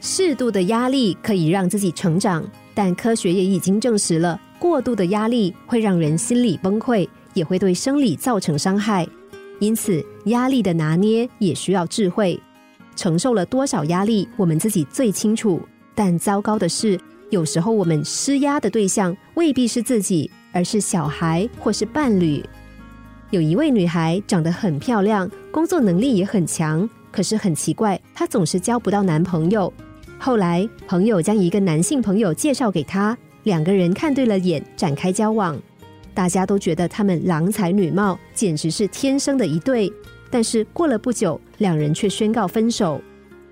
适度的压力可以让自己成长，但科学也已经证实了，过度的压力会让人心理崩溃，也会对生理造成伤害。因此，压力的拿捏也需要智慧。承受了多少压力，我们自己最清楚。但糟糕的是，有时候我们施压的对象未必是自己，而是小孩或是伴侣。有一位女孩长得很漂亮，工作能力也很强，可是很奇怪，她总是交不到男朋友。后来，朋友将一个男性朋友介绍给她，两个人看对了眼，展开交往。大家都觉得他们郎才女貌，简直是天生的一对。但是过了不久，两人却宣告分手。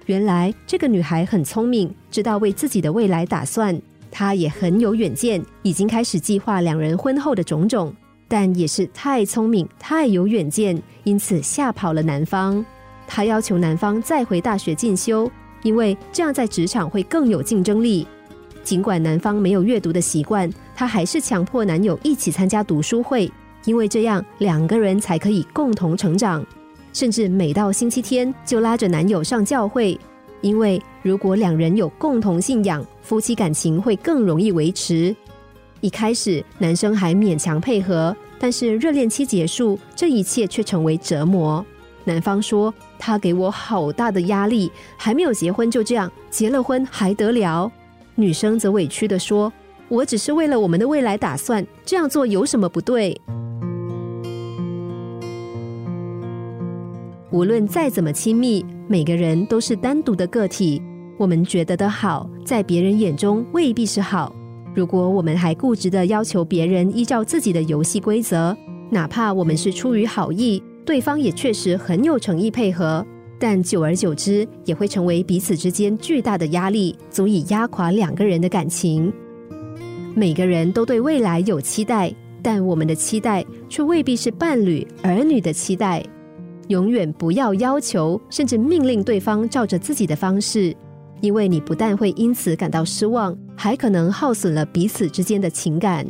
原来这个女孩很聪明，知道为自己的未来打算。她也很有远见，已经开始计划两人婚后的种种。但也是太聪明、太有远见，因此吓跑了男方。她要求男方再回大学进修。因为这样在职场会更有竞争力。尽管男方没有阅读的习惯，他还是强迫男友一起参加读书会，因为这样两个人才可以共同成长。甚至每到星期天就拉着男友上教会，因为如果两人有共同信仰，夫妻感情会更容易维持。一开始男生还勉强配合，但是热恋期结束，这一切却成为折磨。男方说。他给我好大的压力，还没有结婚就这样，结了婚还得了？女生则委屈的说：“我只是为了我们的未来打算，这样做有什么不对？”无论再怎么亲密，每个人都是单独的个体。我们觉得的好，在别人眼中未必是好。如果我们还固执的要求别人依照自己的游戏规则，哪怕我们是出于好意。对方也确实很有诚意配合，但久而久之也会成为彼此之间巨大的压力，足以压垮两个人的感情。每个人都对未来有期待，但我们的期待却未必是伴侣、儿女的期待。永远不要要求，甚至命令对方照着自己的方式，因为你不但会因此感到失望，还可能耗损了彼此之间的情感。